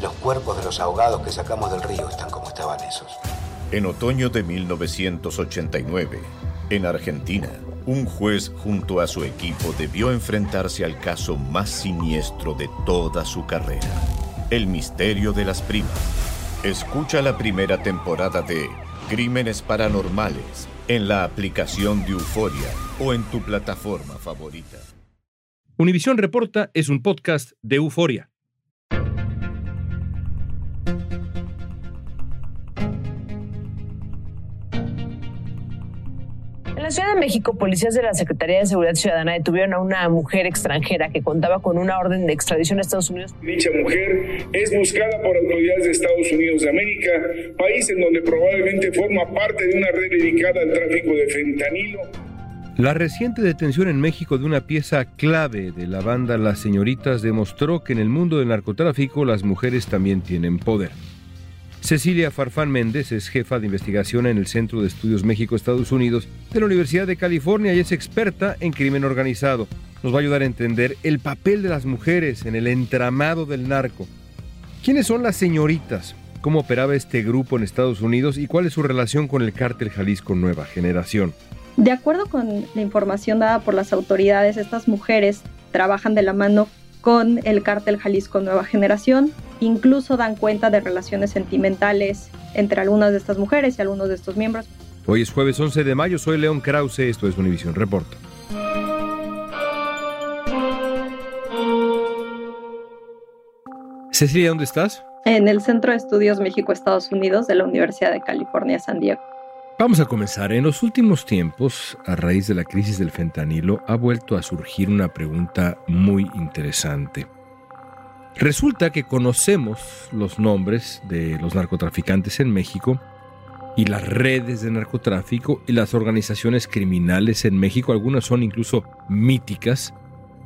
Y los cuerpos de los ahogados que sacamos del río están como estaban esos. En otoño de 1989, en Argentina, un juez junto a su equipo debió enfrentarse al caso más siniestro de toda su carrera. El misterio de las primas. Escucha la primera temporada de Crímenes Paranormales en la aplicación de Euforia o en tu plataforma favorita. Univisión Reporta es un podcast de Euforia. La Ciudad de México, policías de la Secretaría de Seguridad Ciudadana detuvieron a una mujer extranjera que contaba con una orden de extradición a Estados Unidos. Dicha mujer es buscada por autoridades de Estados Unidos de América, país en donde probablemente forma parte de una red dedicada al tráfico de fentanilo. La reciente detención en México de una pieza clave de la banda Las Señoritas demostró que en el mundo del narcotráfico las mujeres también tienen poder. Cecilia Farfán Méndez es jefa de investigación en el Centro de Estudios México-Estados Unidos de la Universidad de California y es experta en crimen organizado. Nos va a ayudar a entender el papel de las mujeres en el entramado del narco. ¿Quiénes son las señoritas? ¿Cómo operaba este grupo en Estados Unidos y cuál es su relación con el cártel Jalisco Nueva Generación? De acuerdo con la información dada por las autoridades, estas mujeres trabajan de la mano con el cártel Jalisco Nueva Generación, incluso dan cuenta de relaciones sentimentales entre algunas de estas mujeres y algunos de estos miembros. Hoy es jueves 11 de mayo, soy León Krause, esto es Univision Report. Cecilia, ¿dónde estás? En el Centro de Estudios México-Estados Unidos de la Universidad de California, San Diego. Vamos a comenzar. En los últimos tiempos, a raíz de la crisis del fentanilo, ha vuelto a surgir una pregunta muy interesante. Resulta que conocemos los nombres de los narcotraficantes en México y las redes de narcotráfico y las organizaciones criminales en México. Algunas son incluso míticas,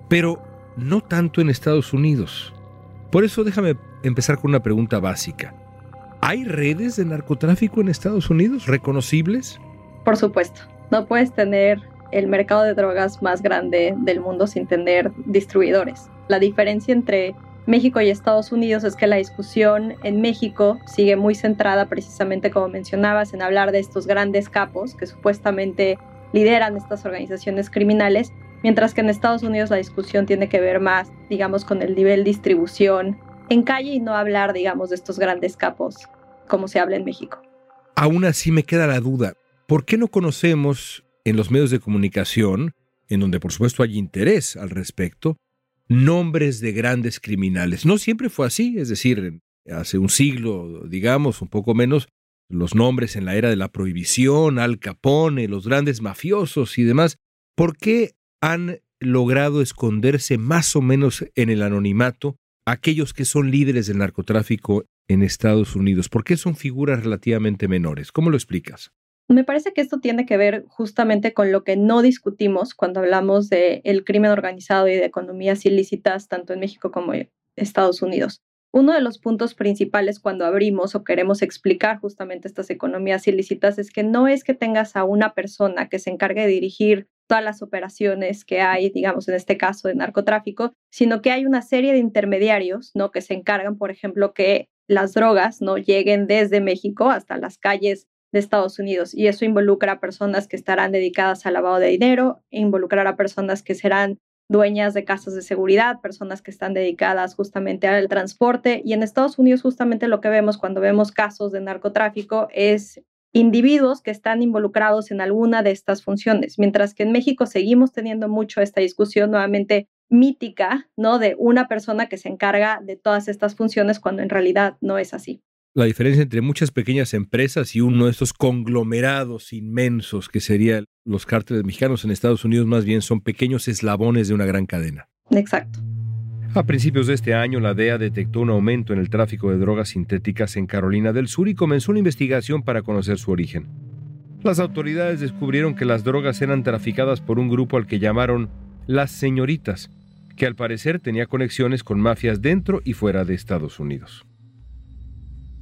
pero no tanto en Estados Unidos. Por eso déjame empezar con una pregunta básica. ¿Hay redes de narcotráfico en Estados Unidos reconocibles? Por supuesto. No puedes tener el mercado de drogas más grande del mundo sin tener distribuidores. La diferencia entre México y Estados Unidos es que la discusión en México sigue muy centrada precisamente como mencionabas en hablar de estos grandes capos que supuestamente lideran estas organizaciones criminales, mientras que en Estados Unidos la discusión tiene que ver más, digamos, con el nivel distribución en calle y no hablar, digamos, de estos grandes capos como se habla en México. Aún así me queda la duda, ¿por qué no conocemos en los medios de comunicación, en donde por supuesto hay interés al respecto, nombres de grandes criminales? No siempre fue así, es decir, hace un siglo, digamos, un poco menos, los nombres en la era de la prohibición, Al Capone, los grandes mafiosos y demás, ¿por qué han logrado esconderse más o menos en el anonimato aquellos que son líderes del narcotráfico en Estados Unidos? ¿Por qué son figuras relativamente menores? ¿Cómo lo explicas? Me parece que esto tiene que ver justamente con lo que no discutimos cuando hablamos del el crimen organizado y de economías ilícitas, tanto en México como en Estados Unidos. Uno de los puntos principales cuando abrimos o queremos explicar justamente estas economías ilícitas es que no es que tengas a una persona que se encargue de dirigir todas las operaciones que hay, digamos, en este caso de narcotráfico, sino que hay una serie de intermediarios, ¿no? Que se encargan, por ejemplo, que las drogas no lleguen desde México hasta las calles de Estados Unidos. Y eso involucra a personas que estarán dedicadas al lavado de dinero, involucrar a personas que serán dueñas de casas de seguridad, personas que están dedicadas justamente al transporte. Y en Estados Unidos justamente lo que vemos cuando vemos casos de narcotráfico es individuos que están involucrados en alguna de estas funciones, mientras que en México seguimos teniendo mucho esta discusión nuevamente mítica, ¿no? De una persona que se encarga de todas estas funciones cuando en realidad no es así. La diferencia entre muchas pequeñas empresas y uno de estos conglomerados inmensos que serían los cárteles mexicanos en Estados Unidos más bien son pequeños eslabones de una gran cadena. Exacto. A principios de este año, la DEA detectó un aumento en el tráfico de drogas sintéticas en Carolina del Sur y comenzó una investigación para conocer su origen. Las autoridades descubrieron que las drogas eran traficadas por un grupo al que llamaron las señoritas, que al parecer tenía conexiones con mafias dentro y fuera de Estados Unidos.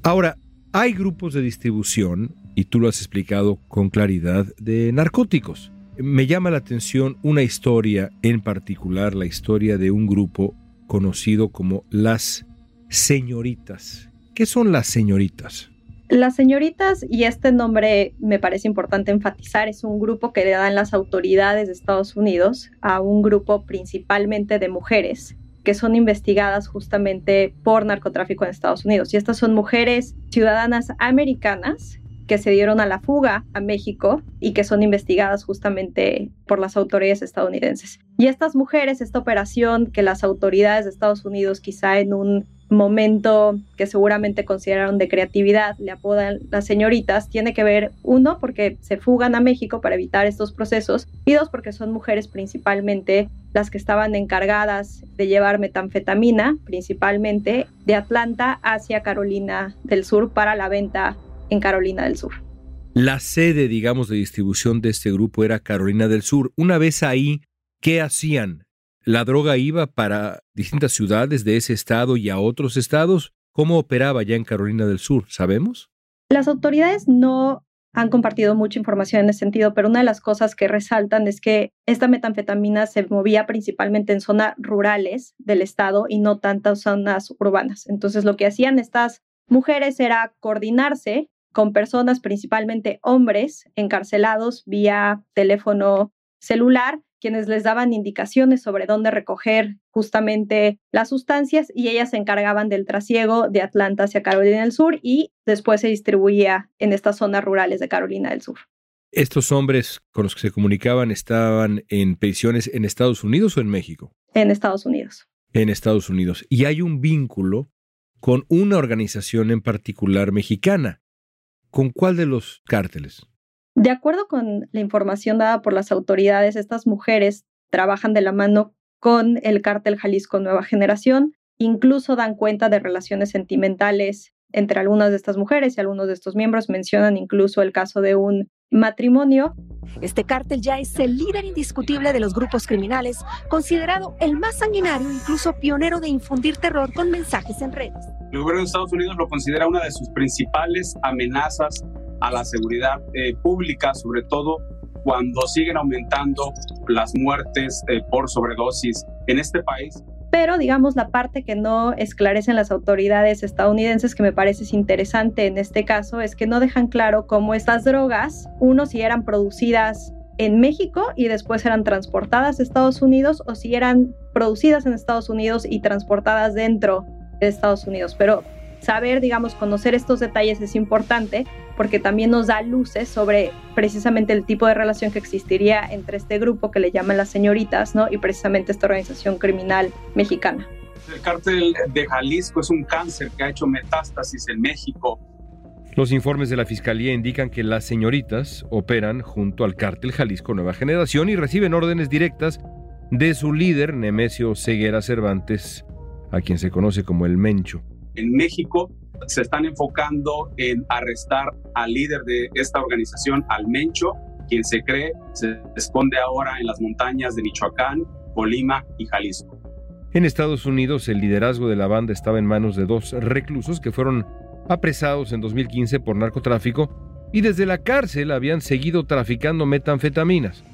Ahora, hay grupos de distribución, y tú lo has explicado con claridad, de narcóticos. Me llama la atención una historia en particular, la historia de un grupo conocido como las señoritas. ¿Qué son las señoritas? Las señoritas, y este nombre me parece importante enfatizar, es un grupo que le dan las autoridades de Estados Unidos a un grupo principalmente de mujeres que son investigadas justamente por narcotráfico en Estados Unidos. Y estas son mujeres ciudadanas americanas que se dieron a la fuga a México y que son investigadas justamente por las autoridades estadounidenses. Y estas mujeres, esta operación que las autoridades de Estados Unidos quizá en un momento que seguramente consideraron de creatividad, le apodan las señoritas, tiene que ver, uno, porque se fugan a México para evitar estos procesos, y dos, porque son mujeres principalmente las que estaban encargadas de llevar metanfetamina, principalmente de Atlanta hacia Carolina del Sur para la venta en Carolina del Sur. La sede, digamos, de distribución de este grupo era Carolina del Sur. Una vez ahí, ¿qué hacían? ¿La droga iba para distintas ciudades de ese estado y a otros estados? ¿Cómo operaba ya en Carolina del Sur? ¿Sabemos? Las autoridades no han compartido mucha información en ese sentido, pero una de las cosas que resaltan es que esta metanfetamina se movía principalmente en zonas rurales del estado y no tantas zonas urbanas. Entonces lo que hacían estas mujeres era coordinarse con personas, principalmente hombres, encarcelados vía teléfono celular, quienes les daban indicaciones sobre dónde recoger justamente las sustancias y ellas se encargaban del trasiego de Atlanta hacia Carolina del Sur y después se distribuía en estas zonas rurales de Carolina del Sur. ¿Estos hombres con los que se comunicaban estaban en prisiones en Estados Unidos o en México? En Estados Unidos. En Estados Unidos. Y hay un vínculo con una organización en particular mexicana, ¿Con cuál de los cárteles? De acuerdo con la información dada por las autoridades, estas mujeres trabajan de la mano con el cártel Jalisco Nueva Generación, incluso dan cuenta de relaciones sentimentales entre algunas de estas mujeres y algunos de estos miembros mencionan incluso el caso de un matrimonio. Este cártel ya es el líder indiscutible de los grupos criminales, considerado el más sanguinario, incluso pionero de infundir terror con mensajes en redes. El gobierno de Estados Unidos lo considera una de sus principales amenazas a la seguridad eh, pública, sobre todo cuando siguen aumentando las muertes eh, por sobredosis en este país. Pero digamos la parte que no esclarecen las autoridades estadounidenses que me parece interesante en este caso es que no dejan claro cómo estas drogas, uno si eran producidas en México y después eran transportadas a Estados Unidos o si eran producidas en Estados Unidos y transportadas dentro de Estados Unidos, pero saber, digamos, conocer estos detalles es importante porque también nos da luces sobre precisamente el tipo de relación que existiría entre este grupo que le llaman las señoritas, ¿no? Y precisamente esta organización criminal mexicana. El cártel de Jalisco es un cáncer que ha hecho metástasis en México. Los informes de la Fiscalía indican que las señoritas operan junto al cártel Jalisco Nueva Generación y reciben órdenes directas de su líder, Nemesio Ceguera Cervantes, a quien se conoce como el Mencho. En México se están enfocando en arrestar al líder de esta organización, al Mencho, quien se cree se esconde ahora en las montañas de Michoacán, Colima y Jalisco. En Estados Unidos, el liderazgo de la banda estaba en manos de dos reclusos que fueron apresados en 2015 por narcotráfico y desde la cárcel habían seguido traficando metanfetaminas.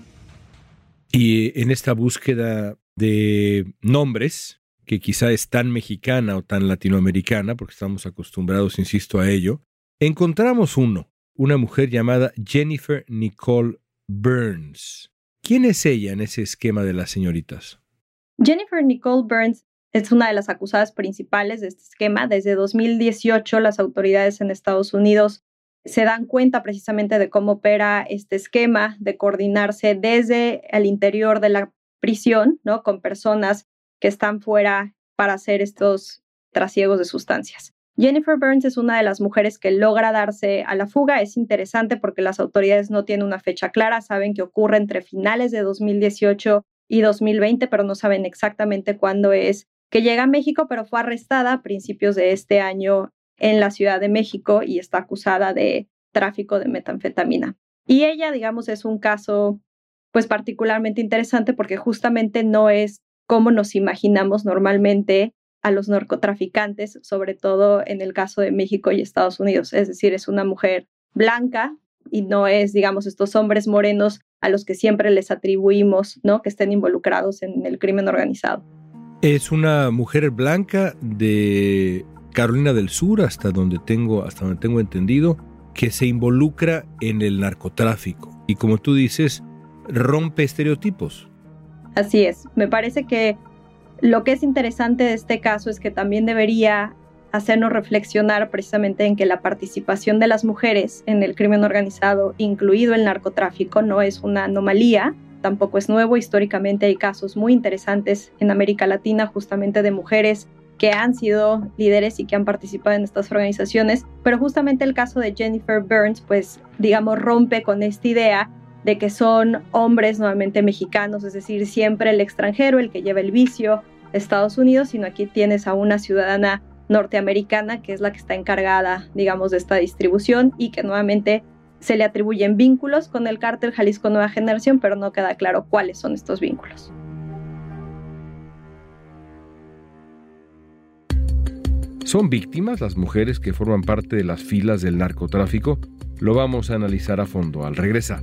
Y en esta búsqueda de nombres, que quizá es tan mexicana o tan latinoamericana, porque estamos acostumbrados, insisto, a ello, encontramos uno, una mujer llamada Jennifer Nicole Burns. ¿Quién es ella en ese esquema de las señoritas? Jennifer Nicole Burns es una de las acusadas principales de este esquema. Desde 2018 las autoridades en Estados Unidos se dan cuenta precisamente de cómo opera este esquema de coordinarse desde el interior de la prisión, ¿no? Con personas que están fuera para hacer estos trasiegos de sustancias. Jennifer Burns es una de las mujeres que logra darse a la fuga. Es interesante porque las autoridades no tienen una fecha clara, saben que ocurre entre finales de 2018 y 2020, pero no saben exactamente cuándo es que llega a México, pero fue arrestada a principios de este año en la Ciudad de México y está acusada de tráfico de metanfetamina. Y ella, digamos, es un caso pues particularmente interesante porque justamente no es como nos imaginamos normalmente a los narcotraficantes, sobre todo en el caso de México y Estados Unidos. Es decir, es una mujer blanca y no es, digamos, estos hombres morenos a los que siempre les atribuimos, ¿no? Que estén involucrados en el crimen organizado. Es una mujer blanca de Carolina del Sur, hasta donde tengo, hasta donde tengo entendido, que se involucra en el narcotráfico. Y como tú dices, rompe estereotipos. Así es. Me parece que lo que es interesante de este caso es que también debería hacernos reflexionar precisamente en que la participación de las mujeres en el crimen organizado, incluido el narcotráfico, no es una anomalía, tampoco es nuevo. Históricamente hay casos muy interesantes en América Latina justamente de mujeres que han sido líderes y que han participado en estas organizaciones, pero justamente el caso de Jennifer Burns, pues digamos, rompe con esta idea de que son hombres nuevamente mexicanos, es decir, siempre el extranjero, el que lleva el vicio Estados Unidos, sino aquí tienes a una ciudadana norteamericana que es la que está encargada, digamos, de esta distribución y que nuevamente se le atribuyen vínculos con el cártel Jalisco Nueva Generación, pero no queda claro cuáles son estos vínculos. ¿Son víctimas las mujeres que forman parte de las filas del narcotráfico? Lo vamos a analizar a fondo al regresar.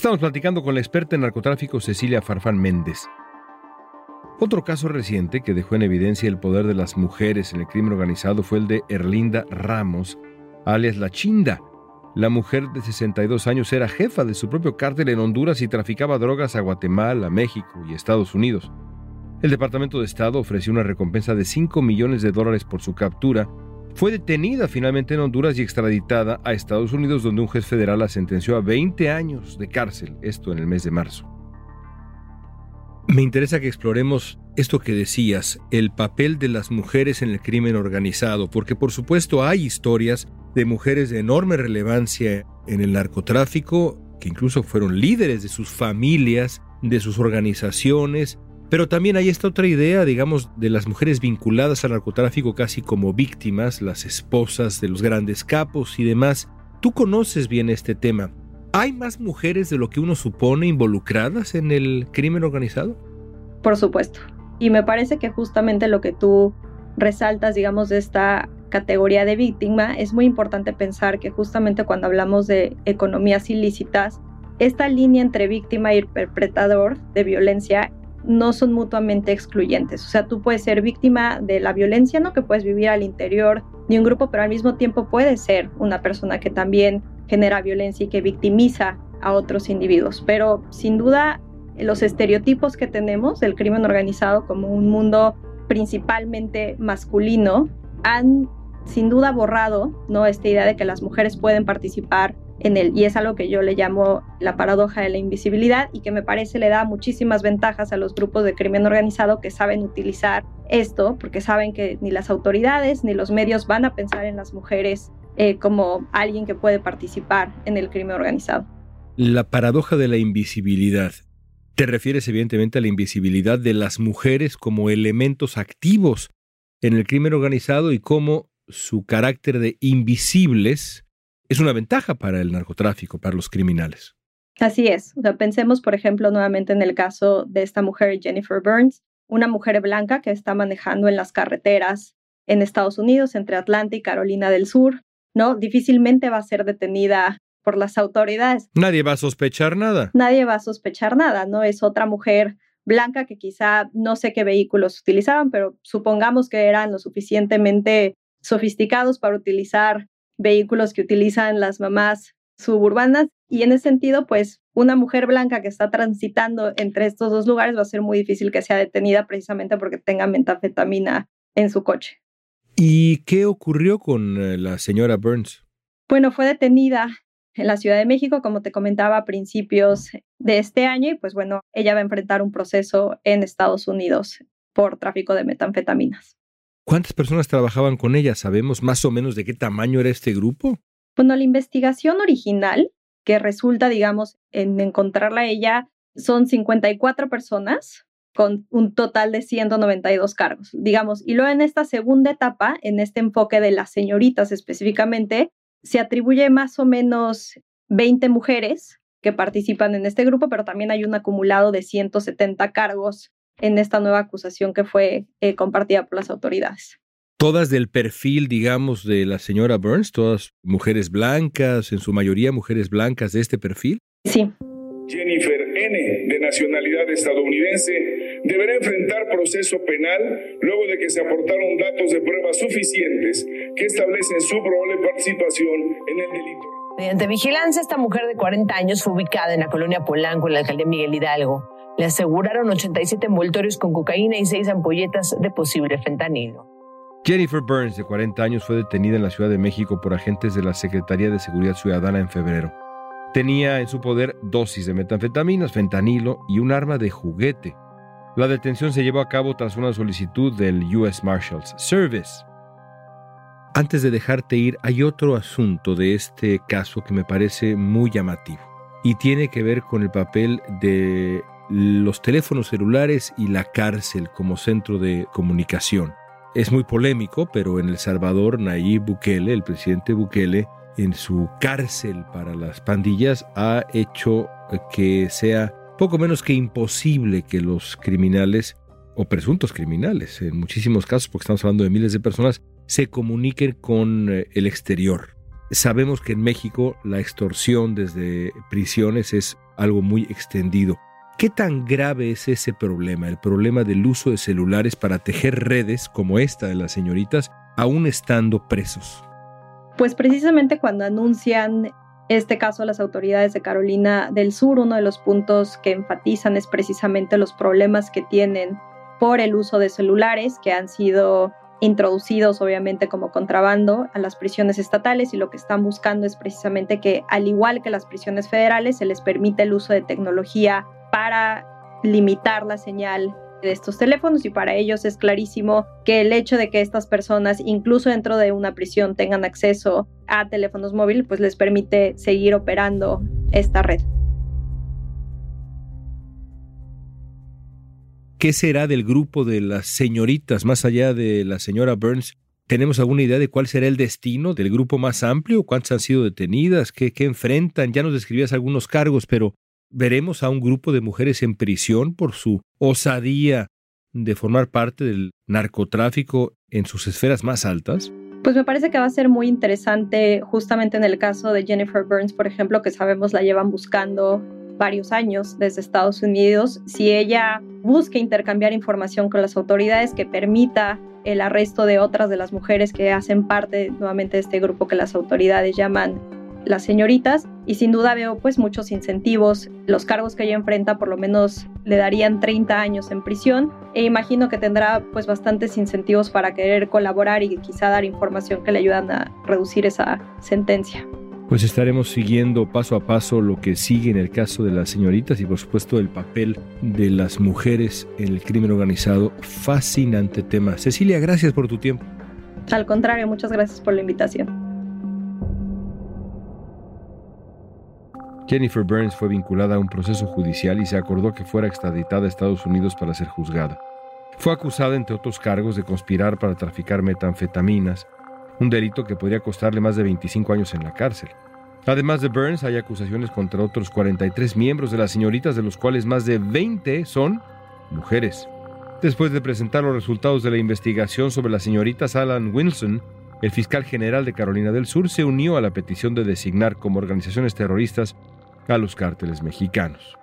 Estamos platicando con la experta en narcotráfico Cecilia Farfán Méndez. Otro caso reciente que dejó en evidencia el poder de las mujeres en el crimen organizado fue el de Erlinda Ramos, alias La Chinda. La mujer de 62 años era jefa de su propio cártel en Honduras y traficaba drogas a Guatemala, México y Estados Unidos. El Departamento de Estado ofreció una recompensa de 5 millones de dólares por su captura fue detenida finalmente en Honduras y extraditada a Estados Unidos, donde un juez federal la sentenció a 20 años de cárcel, esto en el mes de marzo. Me interesa que exploremos esto que decías, el papel de las mujeres en el crimen organizado, porque por supuesto hay historias de mujeres de enorme relevancia en el narcotráfico, que incluso fueron líderes de sus familias, de sus organizaciones, pero también hay esta otra idea, digamos, de las mujeres vinculadas al narcotráfico casi como víctimas, las esposas de los grandes capos y demás. Tú conoces bien este tema. ¿Hay más mujeres de lo que uno supone involucradas en el crimen organizado? Por supuesto. Y me parece que justamente lo que tú resaltas, digamos, de esta categoría de víctima, es muy importante pensar que justamente cuando hablamos de economías ilícitas, esta línea entre víctima y perpetrador de violencia no son mutuamente excluyentes. O sea, tú puedes ser víctima de la violencia, ¿no? Que puedes vivir al interior de un grupo, pero al mismo tiempo puedes ser una persona que también genera violencia y que victimiza a otros individuos. Pero sin duda, los estereotipos que tenemos del crimen organizado como un mundo principalmente masculino han sin duda borrado, ¿no? Esta idea de que las mujeres pueden participar en y es algo que yo le llamo la paradoja de la invisibilidad y que me parece le da muchísimas ventajas a los grupos de crimen organizado que saben utilizar esto porque saben que ni las autoridades ni los medios van a pensar en las mujeres eh, como alguien que puede participar en el crimen organizado. La paradoja de la invisibilidad. Te refieres evidentemente a la invisibilidad de las mujeres como elementos activos en el crimen organizado y cómo su carácter de invisibles es una ventaja para el narcotráfico, para los criminales. Así es. O sea, pensemos, por ejemplo, nuevamente en el caso de esta mujer, Jennifer Burns, una mujer blanca que está manejando en las carreteras en Estados Unidos, entre Atlanta y Carolina del Sur, ¿no? Difícilmente va a ser detenida por las autoridades. Nadie va a sospechar nada. Nadie va a sospechar nada, ¿no? Es otra mujer blanca que quizá no sé qué vehículos utilizaban, pero supongamos que eran lo suficientemente sofisticados para utilizar vehículos que utilizan las mamás suburbanas y en ese sentido, pues una mujer blanca que está transitando entre estos dos lugares va a ser muy difícil que sea detenida precisamente porque tenga metanfetamina en su coche. ¿Y qué ocurrió con eh, la señora Burns? Bueno, fue detenida en la Ciudad de México, como te comentaba, a principios de este año y pues bueno, ella va a enfrentar un proceso en Estados Unidos por tráfico de metanfetaminas. ¿Cuántas personas trabajaban con ella? ¿Sabemos más o menos de qué tamaño era este grupo? Bueno, la investigación original, que resulta, digamos, en encontrarla ella, son 54 personas con un total de 192 cargos, digamos. Y luego en esta segunda etapa, en este enfoque de las señoritas específicamente, se atribuye más o menos 20 mujeres que participan en este grupo, pero también hay un acumulado de 170 cargos en esta nueva acusación que fue eh, compartida por las autoridades. Todas del perfil, digamos, de la señora Burns, todas mujeres blancas, en su mayoría mujeres blancas de este perfil. Sí. Jennifer N., de nacionalidad estadounidense, deberá enfrentar proceso penal luego de que se aportaron datos de pruebas suficientes que establecen su probable participación en el delito. Mediante vigilancia, esta mujer de 40 años fue ubicada en la colonia Polanco, en la alcaldía Miguel Hidalgo. Le aseguraron 87 envoltorios con cocaína y 6 ampolletas de posible fentanilo. Jennifer Burns, de 40 años, fue detenida en la Ciudad de México por agentes de la Secretaría de Seguridad Ciudadana en febrero. Tenía en su poder dosis de metanfetaminas, fentanilo y un arma de juguete. La detención se llevó a cabo tras una solicitud del U.S. Marshals Service. Antes de dejarte ir, hay otro asunto de este caso que me parece muy llamativo y tiene que ver con el papel de los teléfonos celulares y la cárcel como centro de comunicación. Es muy polémico, pero en El Salvador, Nayib Bukele, el presidente Bukele, en su cárcel para las pandillas, ha hecho que sea poco menos que imposible que los criminales o presuntos criminales, en muchísimos casos, porque estamos hablando de miles de personas, se comuniquen con eh, el exterior. Sabemos que en México la extorsión desde prisiones es algo muy extendido. ¿Qué tan grave es ese problema, el problema del uso de celulares para tejer redes como esta de las señoritas, aún estando presos? Pues precisamente cuando anuncian este caso a las autoridades de Carolina del Sur, uno de los puntos que enfatizan es precisamente los problemas que tienen por el uso de celulares que han sido introducidos obviamente como contrabando a las prisiones estatales y lo que están buscando es precisamente que al igual que las prisiones federales se les permite el uso de tecnología para limitar la señal de estos teléfonos y para ellos es clarísimo que el hecho de que estas personas incluso dentro de una prisión tengan acceso a teléfonos móviles pues les permite seguir operando esta red. ¿Qué será del grupo de las señoritas más allá de la señora Burns? ¿Tenemos alguna idea de cuál será el destino del grupo más amplio? ¿Cuántas han sido detenidas? ¿Qué, qué enfrentan? Ya nos describías algunos cargos, pero veremos a un grupo de mujeres en prisión por su osadía de formar parte del narcotráfico en sus esferas más altas? Pues me parece que va a ser muy interesante justamente en el caso de Jennifer Burns, por ejemplo, que sabemos la llevan buscando varios años desde Estados Unidos. Si ella busca intercambiar información con las autoridades que permita el arresto de otras de las mujeres que hacen parte nuevamente de este grupo que las autoridades llaman las señoritas y sin duda veo pues muchos incentivos. Los cargos que ella enfrenta por lo menos le darían 30 años en prisión e imagino que tendrá pues bastantes incentivos para querer colaborar y quizá dar información que le ayudan a reducir esa sentencia. Pues estaremos siguiendo paso a paso lo que sigue en el caso de las señoritas y por supuesto el papel de las mujeres en el crimen organizado. Fascinante tema. Cecilia, gracias por tu tiempo. Al contrario, muchas gracias por la invitación. Jennifer Burns fue vinculada a un proceso judicial y se acordó que fuera extraditada a Estados Unidos para ser juzgada. Fue acusada, entre otros cargos, de conspirar para traficar metanfetaminas, un delito que podría costarle más de 25 años en la cárcel. Además de Burns, hay acusaciones contra otros 43 miembros de las señoritas, de los cuales más de 20 son mujeres. Después de presentar los resultados de la investigación sobre las señoritas Alan Wilson, el fiscal general de Carolina del Sur se unió a la petición de designar como organizaciones terroristas a los cárteles mexicanos.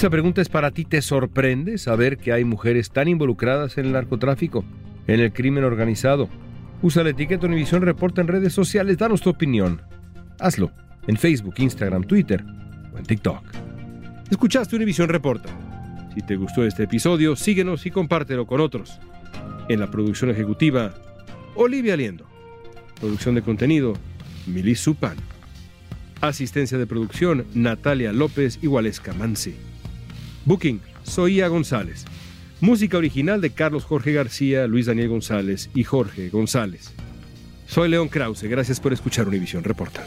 Esta pregunta es para ti. ¿Te sorprende saber que hay mujeres tan involucradas en el narcotráfico, en el crimen organizado? Usa la etiqueta Univisión Reporta en redes sociales. Danos tu opinión. Hazlo en Facebook, Instagram, Twitter o en TikTok. Escuchaste Univisión Reporta. Si te gustó este episodio, síguenos y compártelo con otros. En la producción ejecutiva, Olivia Liendo. Producción de contenido, Milis Supan. Asistencia de producción, Natalia López y Waleska Mansi. Booking, Soía González. Música original de Carlos Jorge García, Luis Daniel González y Jorge González. Soy León Krause, gracias por escuchar Univisión Reporta.